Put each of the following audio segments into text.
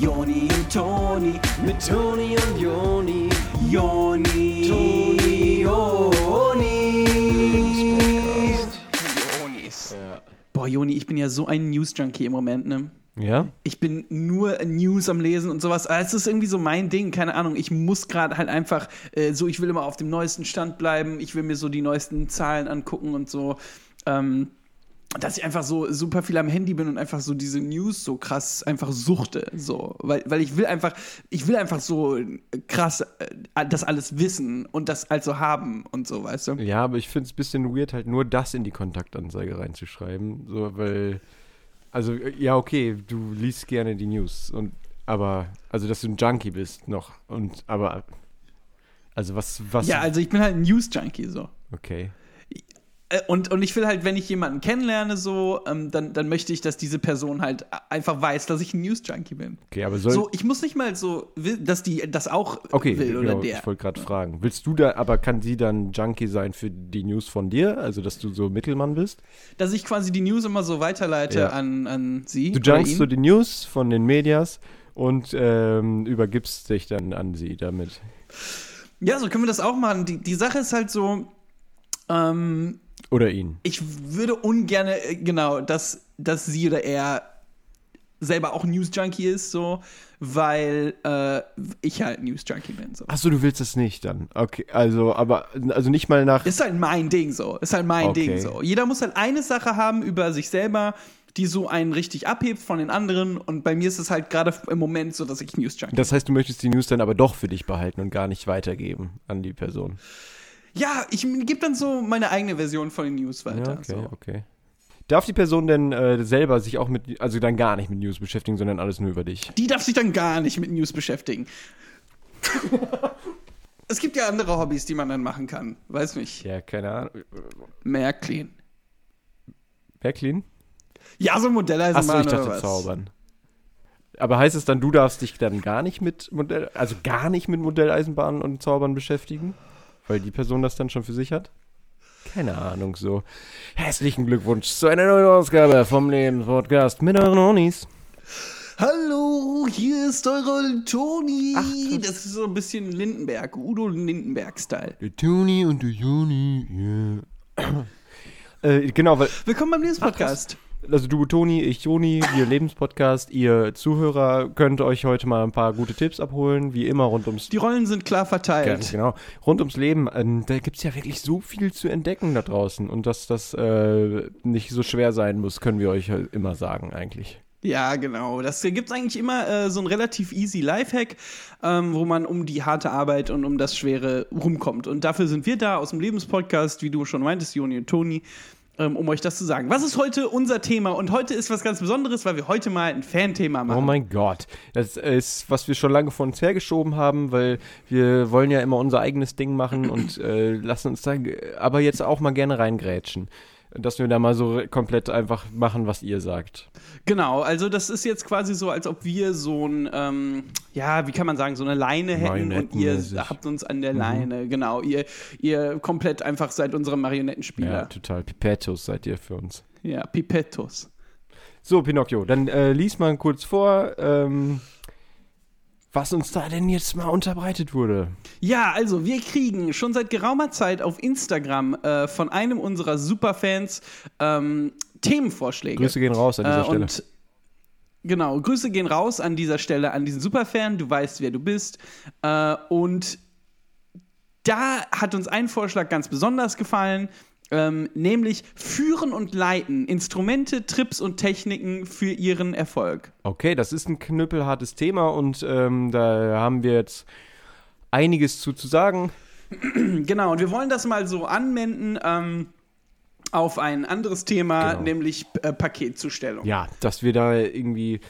Joni und Toni, mit Toni und Joni, Joni, Toni, Joni. Jonis. Boah, Joni, ich bin ja so ein News-Junkie im Moment, ne? Ja? Ich bin nur News am Lesen und sowas. Aber Es ist irgendwie so mein Ding, keine Ahnung. Ich muss gerade halt einfach äh, so, ich will immer auf dem neuesten Stand bleiben. Ich will mir so die neuesten Zahlen angucken und so. Ähm, dass ich einfach so super viel am Handy bin und einfach so diese News so krass einfach suchte. So. Weil, weil ich will einfach, ich will einfach so krass äh, das alles wissen und das also haben und so, weißt du? Ja, aber ich finde es ein bisschen weird, halt nur das in die Kontaktanzeige reinzuschreiben. So, weil, also, ja, okay, du liest gerne die News. Und, aber, also, dass du ein Junkie bist noch. Und, aber, also, was, was. Ja, also ich bin halt ein News-Junkie so. Okay. Äh, Und, und ich will halt, wenn ich jemanden kennenlerne, so, ähm, dann, dann möchte ich, dass diese Person halt einfach weiß, dass ich ein News-Junkie bin. Okay, aber soll. So, ich muss nicht mal so, dass die das auch okay, will oder genau, der. ich wollte gerade fragen. Willst du da, aber kann sie dann Junkie sein für die News von dir? Also, dass du so Mittelmann bist? Dass ich quasi die News immer so weiterleite Ja. an, an sie. Du junkst so die News von den Medias und ähm, übergibst dich dann an sie damit. Ja, so können wir das auch machen. Die, die Sache ist halt so, ähm, Oder ihn. ich würde ungern, äh, genau, dass, dass sie oder er selber auch News-Junkie ist, so, weil äh, ich halt News-Junkie bin. So. Achso, du willst es nicht dann. Okay, also, aber, also nicht mal nach. Ist halt mein Ding so. Ist halt mein Okay. Ding so. Jeder muss halt eine Sache haben über sich selber, die so einen richtig abhebt von den anderen. Und bei mir ist es halt gerade im Moment so, dass ich News Junkie Das heißt, du möchtest die News dann aber doch für dich behalten und gar nicht weitergeben an die Person. Ja, ich gebe dann so meine eigene Version von den News weiter. Ja, okay, so. okay. Darf die Person denn äh, selber sich auch mit, also dann gar nicht mit News beschäftigen, sondern alles nur über dich? Die darf sich dann gar nicht mit News beschäftigen. es gibt ja andere Hobbys, die man dann machen kann. Weiß nicht. Ja, keine Ahnung. Märklin. Backlin? Ja, so Modelleisenbahn Achso, ich oder dachte was. zaubern. Aber heißt es dann, du darfst dich dann gar nicht mit Modell, also gar nicht mit Modelleisenbahnen und Zaubern beschäftigen? Weil die Person das dann schon für sich hat? Keine Ahnung, so. Herzlichen Glückwunsch zu einer neuen Ausgabe vom Lebenspodcast mit euren Onis. Hallo, hier ist eure Toni. Ach, das ist so ein bisschen Lindenberg, Udo Lindenberg-Style. Der Toni und der Joni, yeah. äh, genau, weil, Willkommen beim News-Podcast. Also du Toni, ich Joni, wir Lebenspodcast, ihr Zuhörer könnt euch heute mal ein paar gute Tipps abholen, wie immer rund ums Die Rollen sind klar verteilt. Ganz genau. Rund ums Leben, ähm, da gibt es ja wirklich so viel zu entdecken da draußen. Und dass das äh, nicht so schwer sein muss, können wir euch halt immer sagen, eigentlich. Ja, genau. Das gibt es eigentlich immer äh, so ein relativ easy Lifehack, ähm, wo man um die harte Arbeit und um das Schwere rumkommt. Und dafür sind wir da aus dem Lebenspodcast, wie du schon meintest, Joni und Toni, um euch das zu sagen. Was ist heute unser Thema? Und heute ist was ganz Besonderes, weil wir heute mal ein Fan-Thema machen. Oh mein Gott. Das ist, was wir schon lange vor uns hergeschoben haben, weil wir wollen ja immer unser eigenes Ding machen und äh, lassen uns da aber jetzt auch mal gerne reingrätschen. Dass wir da mal so komplett einfach machen, was ihr sagt. Genau, also das ist jetzt quasi so, als ob wir so ein, ähm, ja, wie kann man sagen, so eine Leine hätten und ihr habt uns an der Leine, genau. Ihr, ihr komplett einfach seid unsere Ja, Marionettenspieler. total. Pipettos seid ihr für uns. Ja, Pipettos. So, Pinocchio, dann äh, lies mal kurz vor, ähm, was uns da denn jetzt mal unterbreitet wurde. Ja, also wir kriegen schon seit geraumer Zeit auf Instagram äh, von einem unserer Superfans ähm, Themenvorschläge. Grüße gehen raus an dieser äh, Stelle. Und genau, Grüße gehen raus an dieser Stelle an diesen Superfan. Du weißt, wer du bist. Äh, und da hat uns ein Vorschlag ganz besonders gefallen. Ähm, nämlich führen und leiten Instrumente, Trips und Techniken für ihren Erfolg. Okay, das ist ein knüppelhartes Thema und ähm, da haben wir jetzt einiges zu, zu sagen. Genau, und wir wollen das mal so anwenden ähm, auf ein anderes Thema, Genau. nämlich äh, Paketzustellung. Ja, dass wir da irgendwie,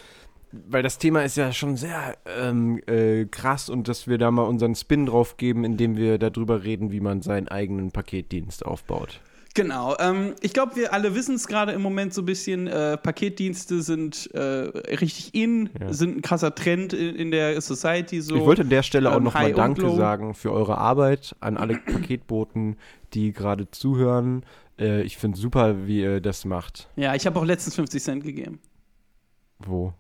weil das Thema ist ja schon sehr ähm, äh, krass und dass wir da mal unseren Spin drauf geben, indem wir darüber reden, wie man seinen eigenen Paketdienst aufbaut. Genau. Ähm, ich glaube, wir alle wissen es gerade im Moment so ein bisschen. Äh, Paketdienste sind äh, richtig in, Ja. sind ein krasser Trend in, in der Society. So. ich wollte an der Stelle auch ähm, nochmal Danke sagen für eure Arbeit an alle Paketboten, die gerade zuhören. Äh, ich finde super, wie ihr das macht. Ja, ich habe auch letztens 50 Cent gegeben. Wo?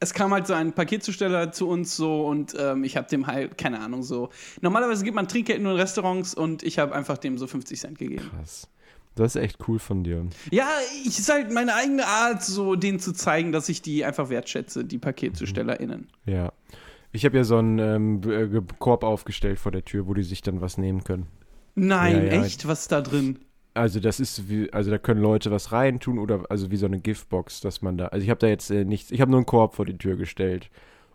Es kam halt so ein Paketzusteller zu uns so und ähm, ich habe dem halt, keine Ahnung, so. Normalerweise gibt man Trinkgeld nur in Restaurants und ich habe einfach dem so 50 Cent gegeben. Krass. Das ist echt cool von dir. Ja, ich ist halt meine eigene Art, so denen zu zeigen, dass ich die einfach wertschätze, die PaketzustellerInnen. Ja. Ich habe ja so einen ähm, äh, Korb aufgestellt vor der Tür, wo die sich dann was nehmen können. Nein, Ja, ja. echt? Was ist da drin? Also das ist wie, also da können Leute was reintun oder also wie so eine Giftbox, dass man da, also ich habe da jetzt äh, nichts, ich habe nur einen Korb vor die Tür gestellt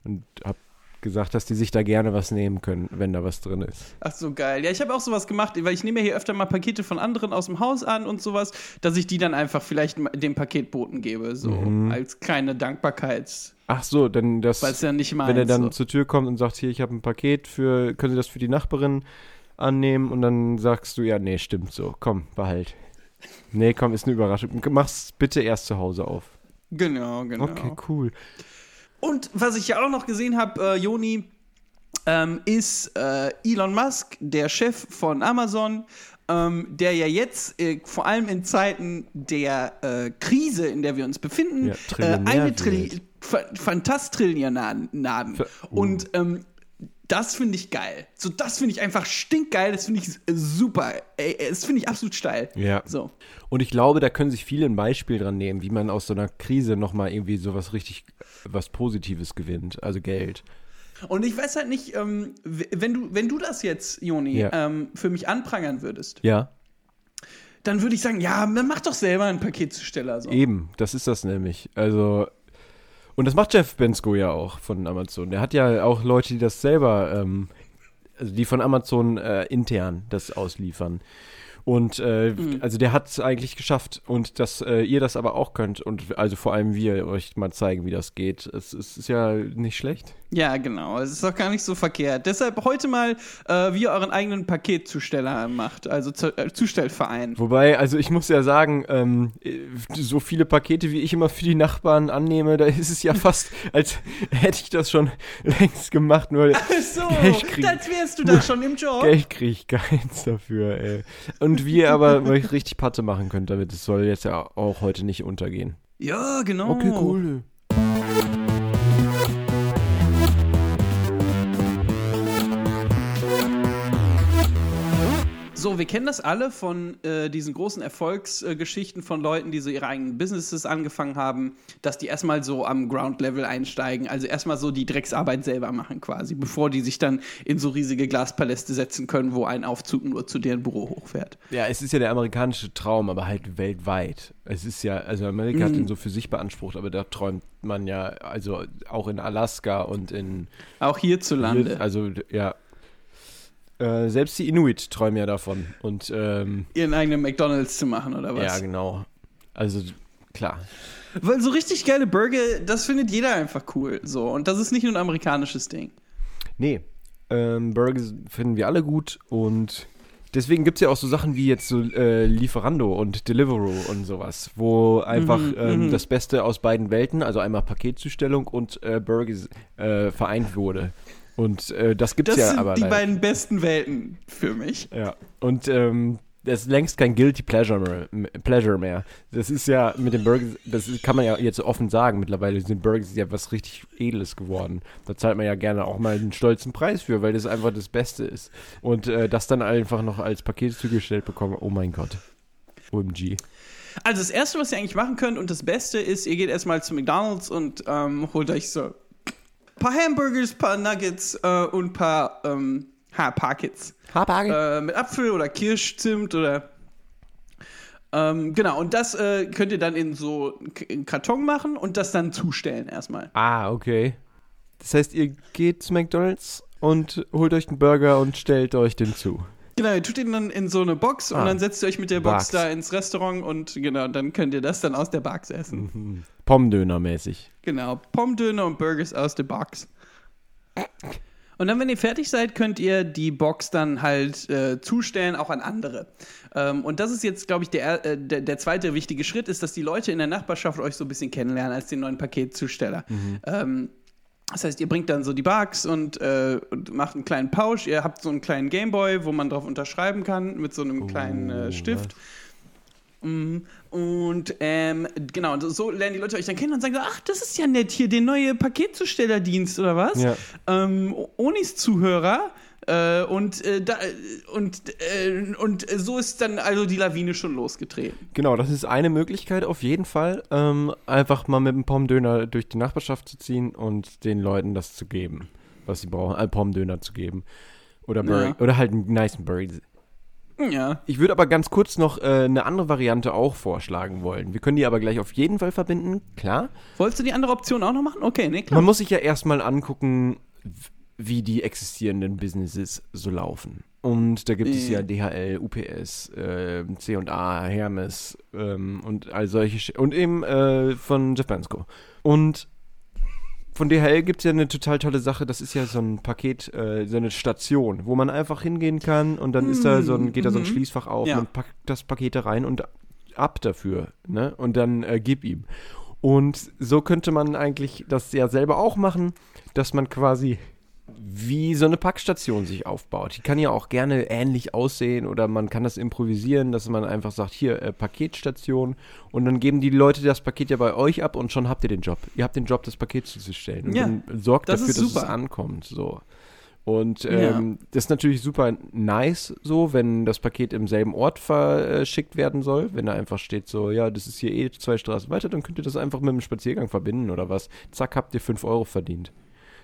und habe gesagt, dass die sich da gerne was nehmen können, wenn da was drin ist. Ach so, geil. Ja, ich habe auch sowas gemacht, weil ich nehme ja hier öfter mal Pakete von anderen aus dem Haus an und sowas, dass ich die dann einfach vielleicht dem Paketboten gebe, so Mhm. als kleine Dankbarkeit, Ach so, dann das, ja nicht meins wenn er dann so. zur Tür kommt und sagt, hier, ich habe ein Paket für, können Sie das für die Nachbarin annehmen? Und dann sagst du, ja, nee, stimmt so, komm, behalt. Nee, komm, ist eine Überraschung. Mach's bitte erst zu Hause auf. Genau, genau. Okay, cool. Und was ich ja auch noch gesehen habe, äh, Joni, ähm, ist äh, Elon Musk, der Chef von Amazon, ähm, der ja jetzt äh, vor allem in Zeiten der äh, Krise, in der wir uns befinden, Ja, äh, eine Tri wird. Fa Fantastrillion nahm. Ver- oh. Und ähm, das finde ich geil. So, das finde ich einfach stinkgeil. Das finde ich äh, super. Ey, das finde ich absolut steil. Ja. So. Und ich glaube, da können sich viele ein Beispiel dran nehmen, wie man aus so einer Krise nochmal irgendwie sowas richtig, was Positives gewinnt, also Geld. Und ich weiß halt nicht, ähm, wenn, du, wenn du das jetzt, Joni, Ja. ähm, für mich anprangern würdest, Ja, dann würde ich sagen, ja, man macht doch selber einen Paketzusteller. So. eben, das ist das nämlich. Also, und das macht Jeff Bensko ja auch von Amazon. Der hat ja auch Leute, die das selber, ähm, also die von Amazon äh, intern das ausliefern. Und äh, also der hat es eigentlich geschafft und dass äh, ihr das aber auch könnt und also vor allem wir euch mal zeigen, wie das geht. Es, es ist ja nicht schlecht. Ja, genau. Es ist doch gar nicht so verkehrt. Deshalb heute mal, äh, wie ihr euren eigenen Paketzusteller macht, also zu, äh, Zustellverein. Wobei, also ich muss ja sagen, ähm, so viele Pakete, wie ich immer für die Nachbarn annehme, da ist es ja fast, als hätte ich das schon längst gemacht, nur so, Geld kriegen. als wärst du da schon im Job. Geld kriege ich keins dafür, ey. Und wir aber euch richtig Patte machen könnt damit. Es soll jetzt ja auch heute nicht untergehen. Ja, genau. So, wir kennen das alle von äh, diesen großen Erfolgsgeschichten von Leuten, die so ihre eigenen Businesses angefangen haben, dass die erstmal so am Ground-Level einsteigen, also erstmal so die Drecksarbeit selber machen quasi, bevor die sich dann in so riesige Glaspaläste setzen können, wo ein Aufzug nur zu deren Büro hochfährt. Ja, es ist ja der amerikanische Traum, aber halt weltweit. Es ist ja, also Amerika hat den so für sich beansprucht, aber da träumt man ja, also auch in Alaska und in Auch hierzulande. Hier, also, ja. Äh, selbst die Inuit träumen ja davon. Und, ähm, ihren eigenen McDonalds zu machen oder was? ja, genau. Also, klar. Weil so richtig geile Burger, das findet jeder einfach cool. So. Und das ist nicht nur ein amerikanisches Ding. Nee, ähm, Burger finden wir alle gut und deswegen gibt es ja auch so Sachen wie jetzt so äh, Lieferando und Deliveroo und sowas, wo einfach Mhm, ähm, das Beste aus beiden Welten, also einmal Paketzustellung und äh, Burgers äh, vereint wurde. Und äh, das gibt es Das ja sind aber die leider. beiden besten Welten für mich. Ja, und ähm, das ist längst kein Guilty Pleasure Pleasure mehr. Das ist ja mit den Burgers, das kann man ja jetzt offen sagen, mittlerweile sind Burgers ja was richtig Edles geworden. Da zahlt man ja gerne auch mal einen stolzen Preis für, weil das einfach das Beste ist. Und äh, das dann einfach noch als Paket zugestellt bekommen, oh mein Gott. OMG. Also das Erste, was ihr eigentlich machen könnt und das Beste ist, ihr geht erstmal zu McDonalds und ähm, holt euch so paar Hamburgers, paar Nuggets äh, und ein paar ähm, ha, Packets. Äh, mit Apfel oder Kirsch, Zimt oder ähm, genau, und das äh, könnt ihr dann in so einen Karton machen und das dann zustellen erstmal. Ah, okay. Das heißt, ihr geht zu McDonalds und holt euch einen Burger und stellt euch den zu. Genau, ihr tut ihn dann in so eine Box und Ah. dann setzt ihr euch mit der Box Box. da ins Restaurant und genau, dann könnt ihr das dann aus der Box essen. Pommdöner mäßig. Genau, Pommdöner und Burgers aus der Box. Und dann, wenn ihr fertig seid, könnt ihr die Box dann halt äh, zustellen, auch an andere. Ähm, und das ist jetzt, glaube ich, der, äh, der, der zweite wichtige Schritt, ist, dass die Leute in der Nachbarschaft euch so ein bisschen kennenlernen als den neuen Paketzusteller. Ähm, das heißt, ihr bringt dann so die Bugs und, äh, und macht einen kleinen Pouch. Ihr habt so einen kleinen Gameboy, wo man drauf unterschreiben kann mit so einem kleinen äh, Stift. Mhm. Und ähm, genau, so lernen die Leute euch dann kennen und sagen, ach, das ist ja nett hier, der neue Paketzustellerdienst oder was? Ja. Ähm, Onis Zuhörer. Äh, und, äh, da, und, äh, und so ist dann also die Lawine schon losgetreten. Genau, das ist eine Möglichkeit auf jeden Fall, ähm, einfach mal mit einem Pommdöner durch die Nachbarschaft zu ziehen und den Leuten das zu geben, was sie brauchen, einen Pommdöner zu geben. Oder, Burger, Ja. oder halt einen nice Burger. Ja. Ich würde aber ganz kurz noch äh, eine andere Variante auch vorschlagen wollen. Wir können die aber gleich auf jeden Fall verbinden, klar. Wolltest du die andere Option auch noch machen? Okay, nee, klar. Man muss sich ja erstmal angucken, wie die existierenden Businesses so laufen. Und da gibt es ja. DHL, UPS, äh, C&A, Hermes ähm, und all solche Sch und eben äh, von Jeff Bensko. Und von DHL gibt es ja eine total tolle Sache, das ist ja so ein Paket, äh, so eine Station, wo man einfach hingehen kann und dann ist da so ein, geht da so ein Mhm. Schließfach auf, Ja. man packt das Paket da rein und ab dafür, ne? Und dann äh, gib ihm. Und so könnte man eigentlich das ja selber auch machen, dass man quasi wie so eine Packstation sich aufbaut. Die kann ja auch gerne ähnlich aussehen oder man kann das improvisieren, dass man einfach sagt, hier äh, Paketstation und dann geben die Leute das Paket ja bei euch ab und schon habt ihr den Job. Ihr habt den Job, das Paket zuzustellen und Ja, dann sorgt das dafür, dass es ankommt. So. Und Ja. ähm, das ist natürlich super nice, so, wenn das Paket im selben Ort verschickt werden soll. Wenn da einfach steht, so, ja, das ist hier eh zwei Straßen weiter, dann könnt ihr das einfach mit einem Spaziergang verbinden oder was. Zack, habt ihr 5 Euro verdient.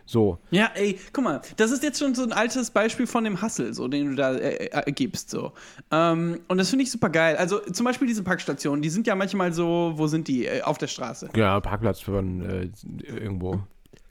So. Ja, ey, guck mal, das ist jetzt schon so ein altes Beispiel von dem Hustle, so, den du da äh, äh, gibst, so. Ähm, und das finde ich super geil. Also zum Beispiel diese Packstationen, die sind ja manchmal so, wo sind die? Äh, auf der Straße. Ja, Parkplatz von äh, irgendwo.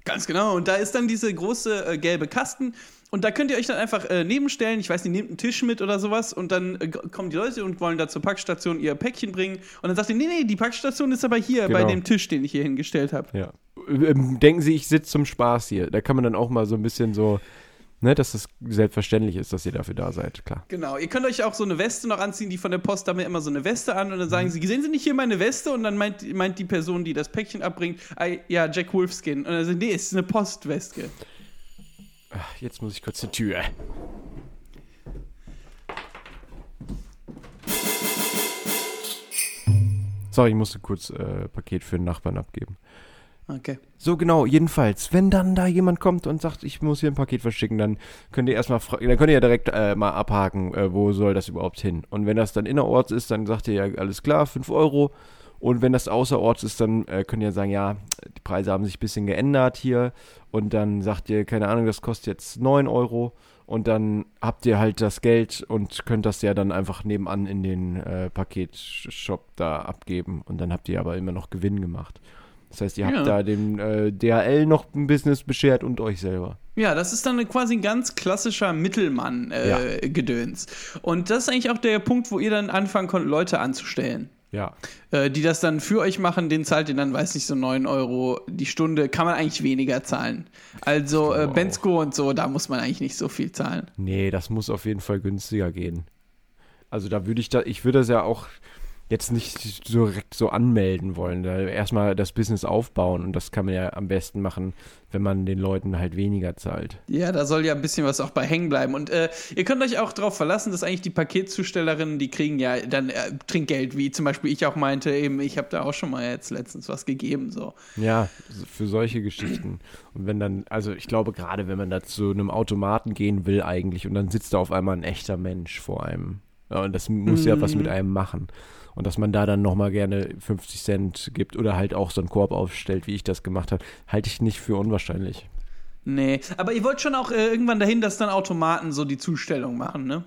Ganz genau. Und da ist dann diese große äh, gelbe Kasten. Und da könnt ihr euch dann einfach äh, nebenstellen. Ich weiß nicht, nehmt einen Tisch mit oder sowas. Und dann äh, kommen die Leute und wollen da zur Packstation ihr Päckchen bringen. Und dann sagt ihr, nee, nee, die Packstation ist aber hier bei Genau. dem Tisch, den ich hier hingestellt habe. Ja. Ähm, denken Sie, ich sitze zum Spaß hier. Da kann man dann auch mal so ein bisschen so, ne, dass das selbstverständlich ist, dass ihr dafür da seid, klar. Genau, ihr könnt euch auch so eine Weste noch anziehen, die von der Post haben ja immer so eine Weste an und dann sagen sie, sehen Sie nicht hier meine Weste? Und dann meint, meint die Person, die das Päckchen abbringt, ja, Jack Wolfskin. Und dann sagen, nee, es ist eine Postweste. Ach, jetzt muss ich kurz zur Tür. Sorry, ich musste kurz äh, Paket für den Nachbarn abgeben. Okay. So genau, jedenfalls, wenn dann da jemand kommt und sagt, ich muss hier ein Paket verschicken, dann könnt ihr erstmal dann könnt ihr ja direkt äh, mal abhaken, äh, wo soll das überhaupt hin. Und wenn das dann innerorts ist, dann sagt ihr ja, alles klar, 5 Euro. Und wenn das außerorts ist, dann äh, könnt ihr sagen, ja, die Preise haben sich ein bisschen geändert hier. Und dann sagt ihr, keine Ahnung, das kostet jetzt 9 Euro. Und dann habt ihr halt das Geld und könnt das ja dann einfach nebenan in den äh, Paketshop da abgeben. Und dann habt ihr aber immer noch Gewinn gemacht. Das heißt, ihr habt Ja. da dem äh, DHL noch ein Business beschert und euch selber. Ja, das ist dann quasi ein ganz klassischer Mittelmann-Gedöns. Und das ist eigentlich auch der Punkt, wo ihr dann anfangen könnt, Leute anzustellen. Ja. Äh, die das dann für euch machen, den zahlt ihr dann, weiß nicht, so 9 Euro die Stunde, kann man eigentlich weniger zahlen. Also äh, Bensko und so, da muss man eigentlich nicht so viel zahlen. Nee, das muss auf jeden Fall günstiger gehen. Also da würde ich da, ich würde das ja auch jetzt nicht so direkt so anmelden wollen. Da erstmal das Business aufbauen und das kann man ja am besten machen, wenn man den Leuten halt weniger zahlt. Ja, da soll ja ein bisschen was auch bei hängen bleiben. Und äh, ihr könnt euch auch darauf verlassen, dass eigentlich die Paketzustellerinnen, die kriegen ja dann äh, Trinkgeld, wie zum Beispiel ich auch meinte, eben, ich habe da auch schon mal jetzt letztens was gegeben. So. Ja, für solche Geschichten. Und wenn dann, also ich glaube gerade, wenn man da zu einem Automaten gehen will eigentlich und dann sitzt da auf einmal ein echter Mensch vor einem. Ja, und das muss ja was mit einem machen. Und dass man da dann nochmal gerne 50 Cent gibt oder halt auch so einen Korb aufstellt, wie ich das gemacht habe, halte ich nicht für unwahrscheinlich. Nee, aber ihr wollt schon auch äh, irgendwann dahin, dass dann Automaten so die Zustellung machen, ne?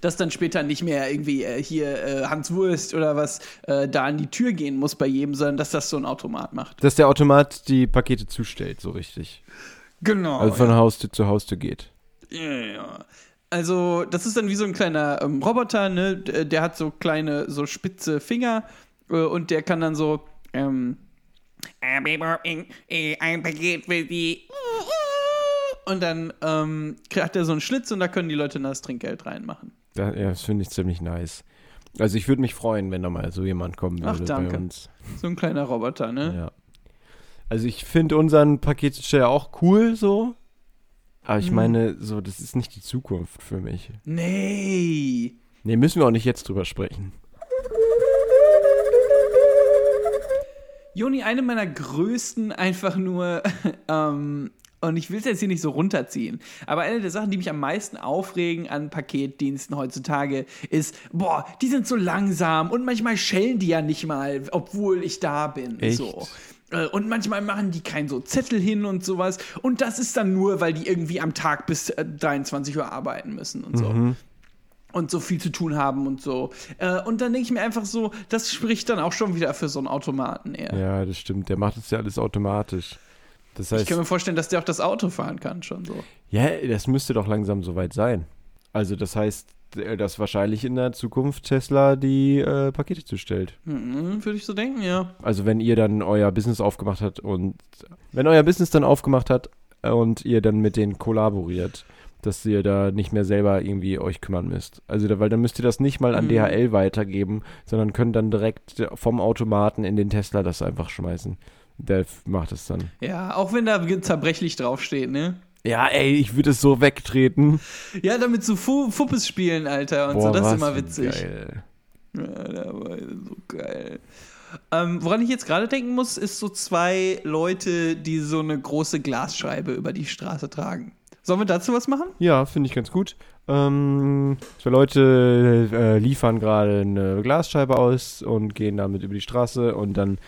Dass dann später nicht mehr irgendwie äh, hier äh, Hans Wurst oder was äh, da an die Tür gehen muss bei jedem, sondern dass das so ein Automat macht. Dass der Automat die Pakete zustellt, so richtig. Genau. Also von Haustür zu Haustür geht. Ja, ja. Also, das ist dann wie so ein kleiner ähm, Roboter, ne? D- Der hat so kleine, so spitze Finger äh, und der kann dann so, ähm, äh, äh, ein Paket für die. Und dann ähm, hat er so einen Schlitz und da können die Leute das Trinkgeld reinmachen. Da, ja, das finde ich ziemlich nice. Also ich würde mich freuen, wenn da mal so jemand kommen Ach, würde danke. bei uns. So ein kleiner Roboter, ne? Ja. Also ich finde unseren Paketsteller auch cool so. Aber ich Mhm. meine, so, das ist nicht die Zukunft für mich. Nee. Nee, müssen wir auch nicht jetzt drüber sprechen. Joni, eine meiner größten einfach nur, ähm, und ich will es jetzt hier nicht so runterziehen, aber eine der Sachen, die mich am meisten aufregen an Paketdiensten heutzutage, ist, boah, die sind so langsam und manchmal schellen die ja nicht mal, obwohl ich da bin. Echt? So. Äh, Und manchmal machen die keinen so Zettel hin und sowas. Und das ist dann nur, weil die irgendwie am Tag bis äh, 23 Uhr arbeiten müssen und so. Und so viel zu tun haben und so. Äh, Und dann denke ich mir einfach so, das spricht dann auch schon wieder für so einen Automaten eher. Ja, das stimmt. Der macht es ja alles automatisch. Das Ich heißt, kann mir vorstellen, dass der auch das Auto fahren kann schon so. ja, das müsste doch langsam soweit sein. Also das heißt, äh, dass wahrscheinlich in der Zukunft Tesla die äh, Pakete zustellt. Mhm, Würde ich so denken, ja. Also wenn ihr dann euer Business aufgemacht habt und wenn euer Business dann aufgemacht hat äh, und ihr dann mit denen kollaboriert, dass ihr da nicht mehr selber irgendwie euch kümmern müsst. Also da, weil dann müsst ihr das nicht mal an Mhm. DHL weitergeben, sondern könnt dann direkt vom Automaten in den Tesla das einfach schmeißen. Der macht es dann. Ja, auch wenn da zerbrechlich draufsteht, ne? Ja, ey, ich würde es so wegtreten. Ja, damit so Fu Fuppes spielen, Alter. Und so, das ist immer witzig. Geil. Ja, der war so geil. Ähm, woran ich jetzt gerade denken muss, ist so zwei Leute, die so eine große Glasscheibe über die Straße tragen. Sollen wir dazu was machen? Ja, finde ich ganz gut. Ähm, zwei Leute äh, liefern gerade eine Glasscheibe aus und gehen damit über die Straße und dann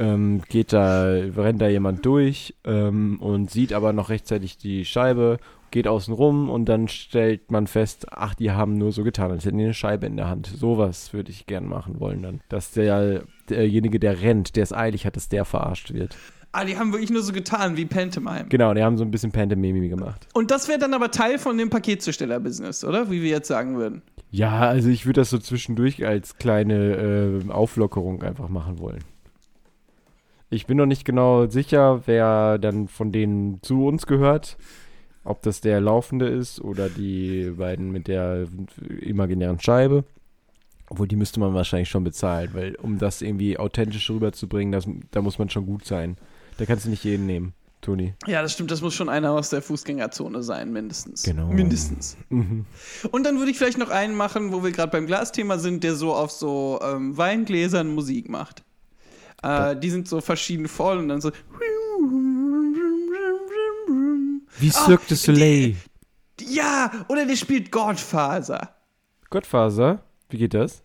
ähm, geht da, rennt da jemand durch ähm, und sieht aber noch rechtzeitig die Scheibe, geht außen rum und dann stellt man fest, ach, die haben nur so getan, als hätten die eine Scheibe in der Hand. Sowas würde ich gern machen wollen dann. Dass der, derjenige, der rennt, der es eilig hat, dass der verarscht wird. Ah, die haben wirklich nur so getan wie Pantomime. Genau, die haben so ein bisschen Pantomime gemacht. Und das wäre dann aber Teil von dem Paketzusteller-Business, oder? Wie wir jetzt sagen würden. Ja, also ich würde das so zwischendurch als kleine äh, Auflockerung einfach machen wollen. Ich bin noch nicht genau sicher, wer dann von denen zu uns gehört. Ob das der Laufende ist oder die beiden mit der imaginären Scheibe. Obwohl, die müsste man wahrscheinlich schon bezahlen, weil um das irgendwie authentisch rüberzubringen, das, da muss man schon gut sein. Da kannst du nicht jeden nehmen, Toni. Ja, das stimmt. Das muss schon einer aus der Fußgängerzone sein, mindestens. Genau. Mindestens. Mhm. Und dann würde ich vielleicht noch einen machen, wo wir gerade beim Glasthema sind, der so auf so ähm, Weingläsern Musik macht. Äh, die sind so verschieden voll und dann so. Wie Ah, Cirque du Soleil. Ja, oder der spielt Godfather. Gottfaser, wie geht das?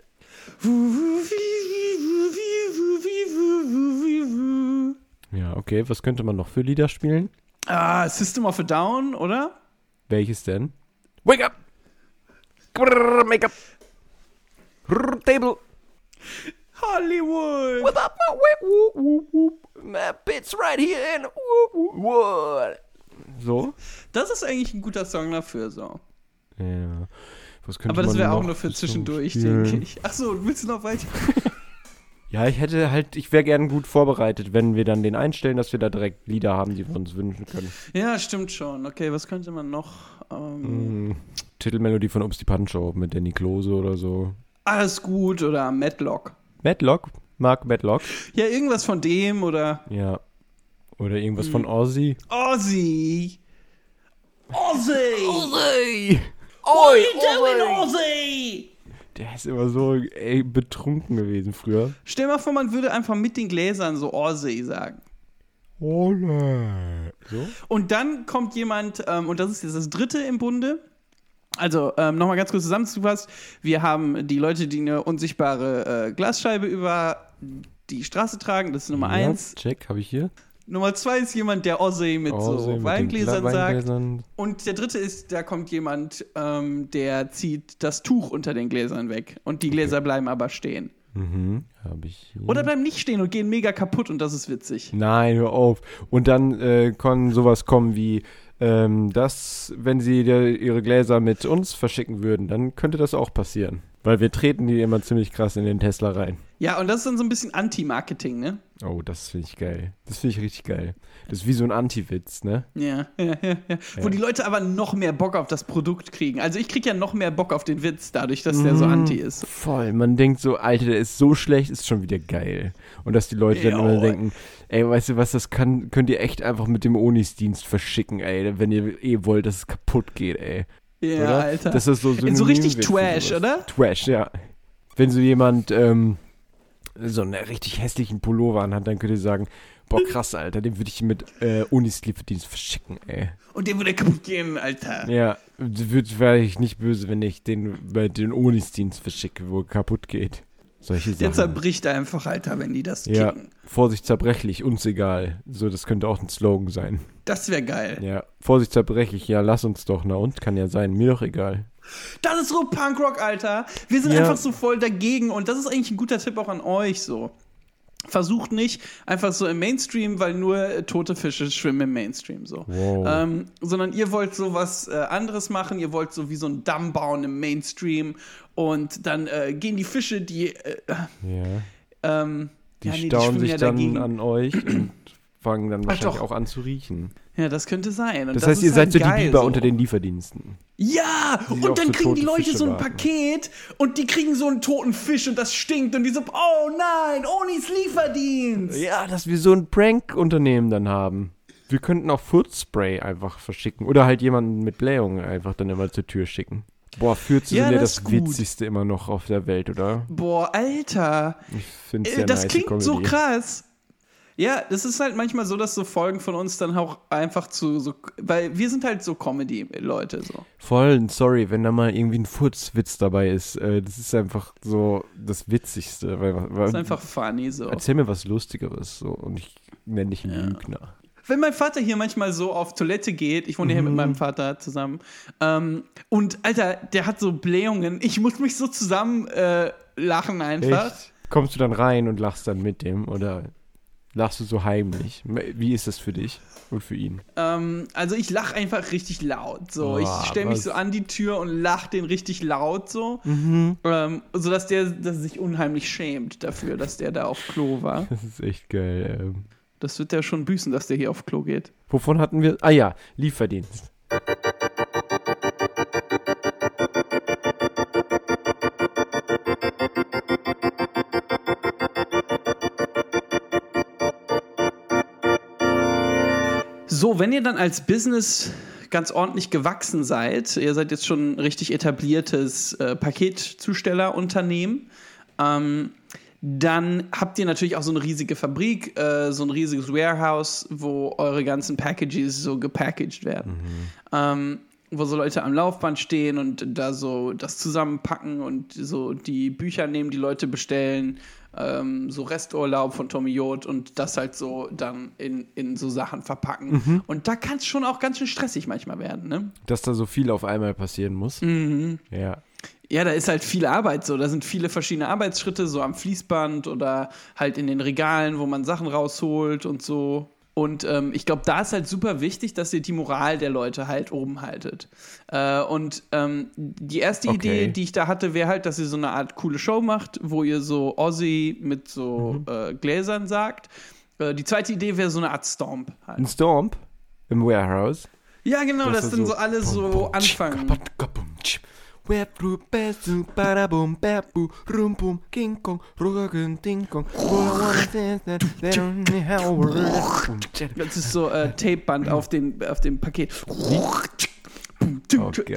Ja, okay. Was könnte man noch für Lieder spielen? Ah, System of a Down, oder? Welches denn? Wake up! Make up! Table! Hollywood. With up my whip! Whoop, whoop, whoop. My bit's right here in whoop, whoop, what? So? Das ist eigentlich ein guter Song dafür, so. Ja. Was könnte Aber das wäre auch noch nur für zwischendurch, spielen? denke ich. Achso, willst du noch weiter? Ja, ich hätte halt, ich wäre gern gut vorbereitet, wenn wir dann den einstellen, dass wir da direkt Lieder haben, die wir uns wünschen können. ja, stimmt schon. Okay, was könnte man noch? Ähm, Mm, Titelmelodie von Ups die Punch-Show mit Danny Klose oder so. Alles gut oder Madlock. Madlock? Mark Madlock? Ja, irgendwas von dem oder Ja. Oder irgendwas Hm. von Ozzy. Ozzy. Ozzy! Ozzy! What you doing, Ozzy? Der ist immer so ey, betrunken gewesen früher. Stell mal vor, man würde einfach mit den Gläsern so Ozzy sagen. Ole. So? Und dann kommt jemand, ähm, und das ist jetzt das dritte im Bunde. Also, ähm, nochmal ganz kurz zusammengefasst. Wir haben die Leute, die eine unsichtbare äh, Glasscheibe über die Straße tragen. Das ist Nummer Ja, eins. Check, habe ich hier. Nummer zwei ist jemand, der Ozzy mit Ozzy so mit Weingläsern sagt. Und der dritte ist, da kommt jemand, ähm, der zieht das Tuch unter den Gläsern weg. Und die Gläser bleiben aber stehen. Mhm, habe ich hier. Oder bleiben nicht stehen und gehen mega kaputt und das ist witzig. Nein, hör auf. Und dann äh, kann sowas kommen wie, ähm, dass, wenn sie ihre Gläser mit uns verschicken würden, dann könnte das auch passieren. Weil wir treten die immer ziemlich krass in den Tesla rein. Ja, und das ist dann so ein bisschen Anti-Marketing, ne? Oh, das finde ich geil. Das finde ich richtig geil. Das ist wie so ein Anti-Witz, ne? Ja, ja, ja, ja. Wo die Leute aber noch mehr Bock auf das Produkt kriegen. Also ich krieg ja noch mehr Bock auf den Witz, dadurch, dass der so Mm. anti ist. Voll. Man denkt so, Alter, der ist so schlecht, ist schon wieder geil. Und dass die Leute dann immer denken, ey, weißt du was, das kann, könnt ihr echt einfach mit dem Onis-Dienst verschicken, ey, wenn ihr eh wollt, dass es kaputt geht, ey. Ja, oder? Alter. Das ist so, so richtig Trash, oder? Trash, ja. Wenn so jemand ähm, so einen richtig hässlichen Pullover anhat, dann könnt ihr sagen, boah krass, Alter, den würde ich mit äh, Unislieferdienst verschicken, ey. Und der würde kaputt gehen, Alter. Ja, wäre ich nicht böse, wenn ich den bei den Unisdienst verschicke, wo er kaputt geht. Solche Der Sachen. zerbricht einfach, Alter, wenn die das Ja, kicken. Vorsicht zerbrechlich, uns egal. So, das könnte auch ein Slogan sein. Das wäre geil. Ja, Vorsicht zerbrechlich, ja, lass uns doch, na und? Kann ja sein, mir doch egal. Das ist so Punkrock, Alter. Wir sind Ja. einfach so voll dagegen und das ist eigentlich ein guter Tipp auch an euch so. Versucht nicht einfach so im Mainstream, weil nur äh, tote Fische schwimmen im Mainstream so. Wow. Ähm, sondern ihr wollt so was äh, anderes machen, ihr wollt so wie so einen Damm bauen im Mainstream und dann äh, gehen die Fische, die äh, Ja. ähm, Die ja, nee, stauen schwimmen sich ja dann an euch und fangen dann Ach wahrscheinlich auch an zu riechen. Ja, das könnte sein. Und Das, heißt, ist ihr seid halt so die Biber so. unter den Lieferdiensten. Ja, und dann so kriegen die Leute Fische so ein. Paket und die kriegen so einen toten Fisch und das stinkt und die so, oh nein, Onis Lieferdienst. Ja, dass wir so ein Prank-Unternehmen dann haben. Wir könnten auch Footspray einfach verschicken. Oder halt jemanden mit Blähungen einfach dann immer zur Tür schicken. Boah, Fürze Ja, sind ja das das. Witzigste immer noch auf der Welt, oder? Boah, Alter, Ich finde es äh, sehr das nice klingt so krass. Ja, das ist halt manchmal so, dass so Folgen von uns dann auch einfach zu so, weil wir sind halt so Comedy-Leute so. Voll, sorry, wenn da mal irgendwie ein Furzwitz dabei ist. Äh, das ist einfach so das Witzigste. Weil, weil, Das ist einfach funny so. Erzähl mir was Lustigeres so und ich nenne dich einen Lügner. Wenn mein Vater hier manchmal so auf Toilette geht, ich wohne hier mit Mhm. meinem Vater zusammen, ähm, und Alter, der hat so Blähungen, ich muss mich so zusammen äh, lachen einfach. Echt? Kommst du dann rein und lachst dann mit dem oder lachst du so heimlich? Wie ist das für dich und für ihn? Ähm, also ich lache einfach richtig laut. So, ich Boah, stelle mich so an die Tür und lache den richtig laut so, Mhm. ähm, sodass der dass er sich unheimlich schämt dafür, dass der da auf Klo war. Das ist echt geil. Ähm. Das wird der schon büßen, dass der hier auf Klo geht. Wovon hatten wir? Ah ja, Lieferdienst. So, wenn ihr dann als Business ganz ordentlich gewachsen seid, ihr seid jetzt schon ein richtig etabliertes äh, Paketzustellerunternehmen, ähm, dann habt ihr natürlich auch so eine riesige Fabrik, äh, so ein riesiges Warehouse, wo eure ganzen Packages so gepackaged werden. Ähm, wo so Leute am Laufband stehen und da so das zusammenpacken und so die Bücher nehmen, die Leute bestellen, ähm, so Resturlaub von Tommy Jod und das halt so dann in, in so Sachen verpacken. Und da kann es schon auch ganz schön stressig manchmal werden, ne? Dass da so viel auf einmal passieren muss. Mhm. Ja. Ja, da ist halt viel Arbeit so. Da sind viele verschiedene Arbeitsschritte, so am Fließband oder halt in den Regalen, wo man Sachen rausholt und so. Und ähm, ich glaube, da ist halt super wichtig, dass ihr die Moral der Leute halt oben haltet. Äh, und ähm, die erste Okay. Idee, die ich da hatte, wäre halt, dass ihr so eine Art coole Show macht, wo ihr so Ozzy mit so äh, Gläsern sagt. Äh, die zweite Idee wäre so eine Art Stomp halt. Ein Stomp im Warehouse. Ja, genau, Das dass dann so- so alle so anfangen. Das ist so äh, Tapeband auf, den, auf dem Paket.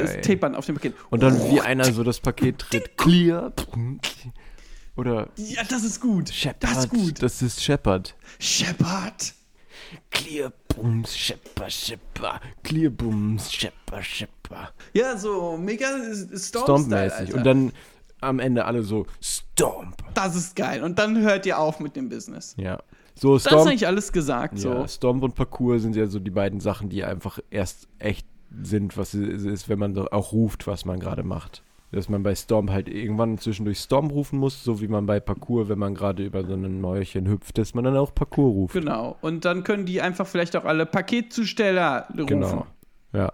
Das ist Tapeband auf dem Paket. Und dann wie einer so das Paket tritt. Clear. Oder Ja, das ist gut. Shepard. Das ist gut. Das ist Shepard. Shepard. Clear Bums, Shepard, Shepard. Clear Bums, Shepard, Shepard. Ja, so mega Stomp-mäßig. Alter. Und dann am Ende alle so Stomp. Das ist geil. Und dann hört ihr auf mit dem Business. Ja. So Das ist Stomp. eigentlich alles gesagt. So. Ja, Stomp und Parcours sind ja so die beiden Sachen, die einfach erst echt sind, was es ist, wenn man so auch ruft, was man gerade macht. Dass man bei Stomp halt irgendwann zwischendurch Stomp rufen muss, so wie man bei Parcours, wenn man gerade über so ein Mäuerchen hüpft, dass man dann auch Parcours ruft. Genau. Und dann können die einfach vielleicht auch alle Paketzusteller rufen. Genau. Ja.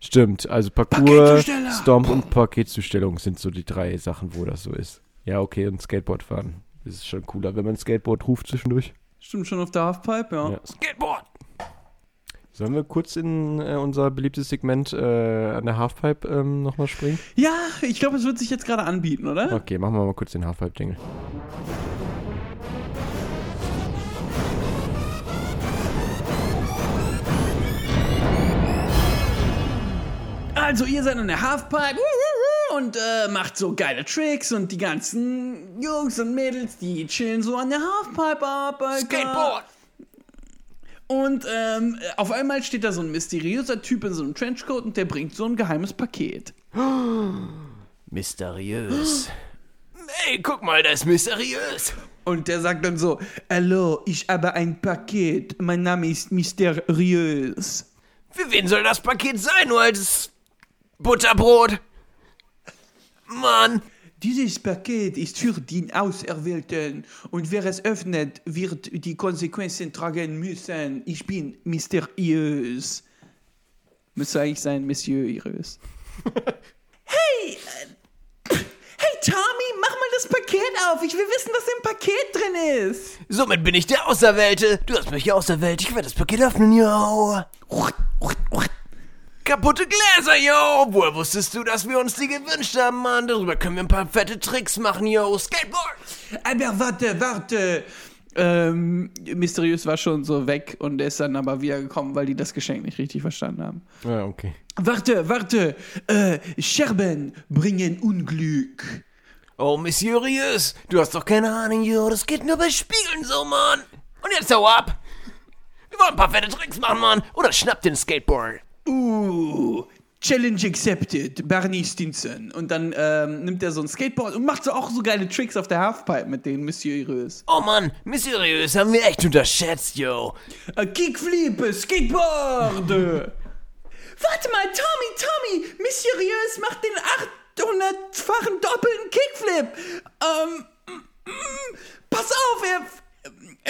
Stimmt. Also Paketzusteller! Stomp und Paketzustellung sind so die drei Sachen, wo das so ist. Ja, okay, und Skateboard fahren. Das ist schon cooler, wenn man Skateboard ruft zwischendurch. Stimmt schon auf der Halfpipe, ja. Ja. Skateboard! Sollen wir kurz in äh, unser beliebtes Segment äh, an der Halfpipe ähm, nochmal springen? Ja, ich glaube, es wird sich jetzt gerade anbieten, oder? Okay, machen wir mal kurz den Halfpipe-Jingle. also ihr seid in der Halfpipe und äh, macht so geile Tricks und die ganzen Jungs und Mädels, die chillen so an der Halfpipe ab. Alter. Skateboard! Und ähm, auf einmal steht da so ein mysteriöser Typ in so einem Trenchcoat und der bringt so ein geheimes Paket. Mysteriös. Ey, guck mal, das ist mysteriös. Und der sagt dann so, Hallo, ich habe ein Paket. Mein Name ist Mysteriös. Für wen soll das Paket sein, nur als Butterbrot? Mann. Dieses Paket ist für die Auserwählten und wer es öffnet, wird die Konsequenzen tragen müssen. Ich bin mysteriös. Müsste eigentlich sein, Monsieur-irös. hey! äh, Hey, Tommy, mach mal das Paket auf. Ich will wissen, was im Paket drin ist. Somit bin ich der Auserwählte. Du hast mich auserwählt. Ich werde das Paket öffnen, yo. Kaputte Gläser, yo. Woher wusstest du, dass wir uns die gewünscht haben, Mann? Darüber können wir ein paar fette Tricks machen, yo. Skateboard. Aber warte, warte. Ähm, mysteriös war schon so weg und er ist dann aber wieder gekommen, weil die das Geschenk nicht richtig verstanden haben. Ja, okay. Warte, warte. Äh, Scherben bringen Unglück. Oh, mysteriös. Du hast doch keine Ahnung, yo. Das geht nur bei Spiegeln so, Mann. Und jetzt hau ab. Wir wollen ein paar fette Tricks machen, Mann. Oder schnapp den Skateboard. Uh, Challenge accepted, Barney Stinson. Und dann ähm, nimmt er so ein Skateboard und macht so auch so geile Tricks auf der Halfpipe mit denen Mysteriös. Oh Mann, mysteriös haben wir echt unterschätzt, yo. Äh, Kickflip, Skateboard. Warte mal, Tommy, Tommy, Mysteriös macht den 800-fachen doppelten Kickflip. Ähm, mm, mm, pass auf, er,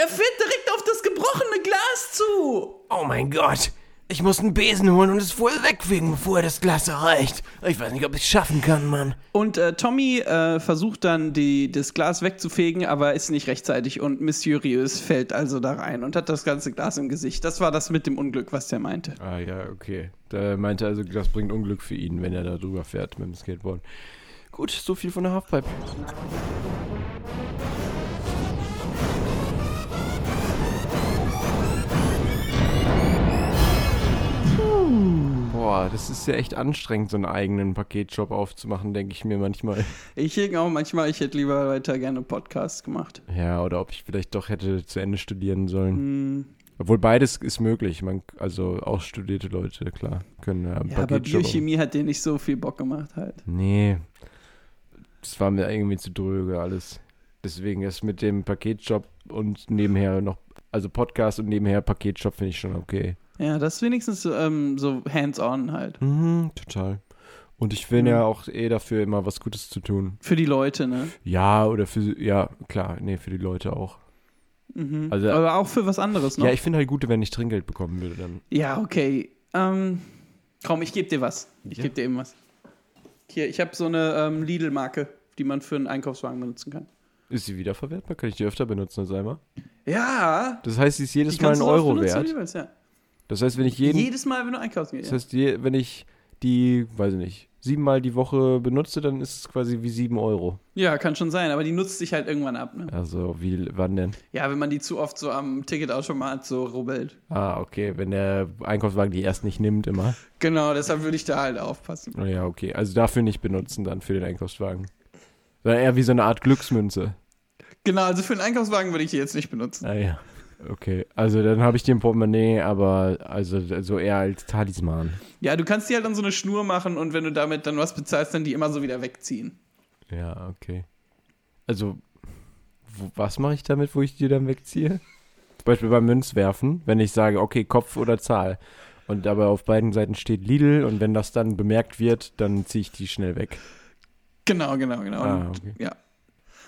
er fährt direkt auf das gebrochene Glas zu. Oh mein Gott. Ich muss einen Besen holen und es voll wegfegen, bevor er das Glas erreicht. Ich weiß nicht, ob ich es schaffen kann, Mann. Und äh, Tommy äh, versucht dann, die, das Glas wegzufegen, aber ist nicht rechtzeitig. Und Mysteriös fällt also da rein und hat das ganze Glas im Gesicht. Das war das mit dem Unglück, was der meinte. Ah ja, okay. Da meinte also, das bringt Unglück für ihn, wenn er da drüber fährt mit dem Skateboard. Gut, so viel von der Halfpipe. Boah, das ist ja echt anstrengend, so einen eigenen Paketjob aufzumachen, denke ich mir manchmal. Ich denke auch manchmal, ich hätte lieber weiter gerne Podcasts gemacht. Ja, oder ob ich vielleicht doch hätte zu Ende studieren sollen. Obwohl beides ist möglich. Man, also auch studierte Leute, klar, können ja Ja, aber. Biochemie hat dir nicht so viel Bock gemacht halt. Nee, das war mir irgendwie zu dröge alles. Deswegen ist mit dem Paketjob und nebenher noch, also Podcast und nebenher Paketjob finde ich schon okay. Ja, das ist wenigstens so, ähm, so hands-on halt. Mhm, total. Und ich bin Mhm. ja auch eh dafür, immer was Gutes zu tun. Für die Leute, ne? Ja, oder für, ja, klar, nee, für die Leute auch. Mhm. Also- aber auch für was anderes noch. Ja, ich finde halt gut, wenn ich Trinkgeld bekommen würde dann. Ja, okay. Ähm, komm, ich gebe dir was. Ich Ja. gebe dir eben was. Hier, ich habe so eine ähm, Lidl-Marke, die man für einen Einkaufswagen benutzen kann. Ist sie wiederverwertbar? Kann ich die öfter benutzen als einmal? Ja. Das heißt, sie ist jedes Mal ein Euro benutzen, wert. willst, ja. Das heißt, wenn ich jeden, Jedes Mal, wenn du einkaufen gehst. das heißt, je, wenn ich die, weiß ich nicht, siebenmal die Woche benutze, dann ist es quasi wie sieben Euro. Ja. kann schon sein, aber die nutzt sich halt irgendwann ab. Ne? Also, wie, wann denn? Ja, wenn man die zu oft so am Ticketautomat so rubbelt. Ah, okay, wenn der Einkaufswagen die erst nicht nimmt immer. Genau, deshalb würde ich da halt aufpassen. Oh ja, okay. Also dafür nicht benutzen dann für den Einkaufswagen. Sondern eher wie so eine Art Glücksmünze. Genau, also für einen Einkaufswagen würde ich die jetzt nicht benutzen. Ah ja. Okay. Also dann habe ich die im Portemonnaie, aber also so eher als Talisman. Ja, du kannst die halt an so eine Schnur machen und wenn du damit dann was bezahlst, dann die immer so wieder wegziehen. Ja, okay. Also, wo, was mache ich damit, wo ich die dann wegziehe? Zum Beispiel beim Münzwerfen, wenn ich sage, okay, Kopf oder Zahl. Und dabei auf beiden Seiten steht Lidl und wenn das dann bemerkt wird, dann ziehe ich die schnell weg. Genau, genau, genau. Ah, Und- okay. Ja.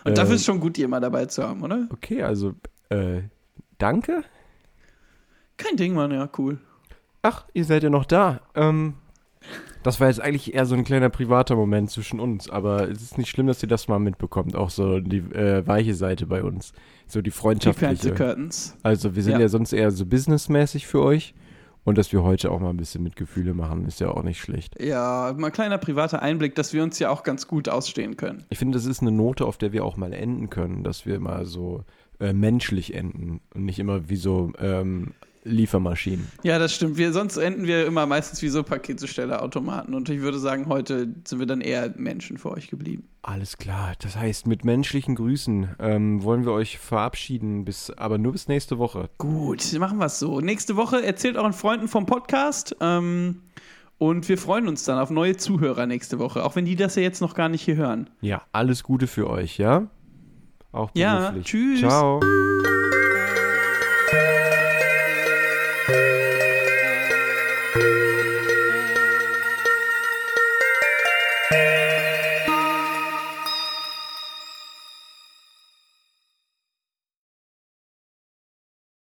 Und dafür Ähm, ist schon gut, die immer dabei zu haben, oder? Okay, also, äh, danke. Kein Ding, Mann, ja, cool. Ach, ihr seid ja noch da. Ähm, das war jetzt eigentlich eher so ein kleiner privater Moment zwischen uns, aber es ist nicht schlimm, dass ihr das mal mitbekommt. Auch so die äh, weiche Seite bei uns. So die Die freundschaftliche. Curtains. Also wir sind Ja. ja. sonst eher so businessmäßig für euch. Und dass wir heute auch mal ein bisschen mit Gefühle machen, ist ja auch nicht schlecht. Ja, mal ein kleiner privater Einblick, dass wir uns ja auch ganz gut ausstehen können. Ich finde, das ist eine Note, auf der wir auch mal enden können, dass wir mal so äh, menschlich enden und nicht immer wie so ähm, Liefermaschinen. Ja, das stimmt. Wir, sonst enden wir immer meistens wie so Paketzustellerautomaten. Und ich würde sagen, heute sind wir dann eher Menschen für euch geblieben. Alles klar. Das heißt, mit menschlichen Grüßen ähm, wollen wir euch verabschieden, bis, aber nur bis nächste Woche. Gut, machen wir es so. Nächste Woche erzählt euren Freunden vom Podcast. Ähm, und wir freuen uns dann auf neue Zuhörer nächste Woche, auch wenn die das ja jetzt noch gar nicht hier hören. Ja, alles Gute für euch, ja? Auch Ja, beruflich. tschüss. Ciao.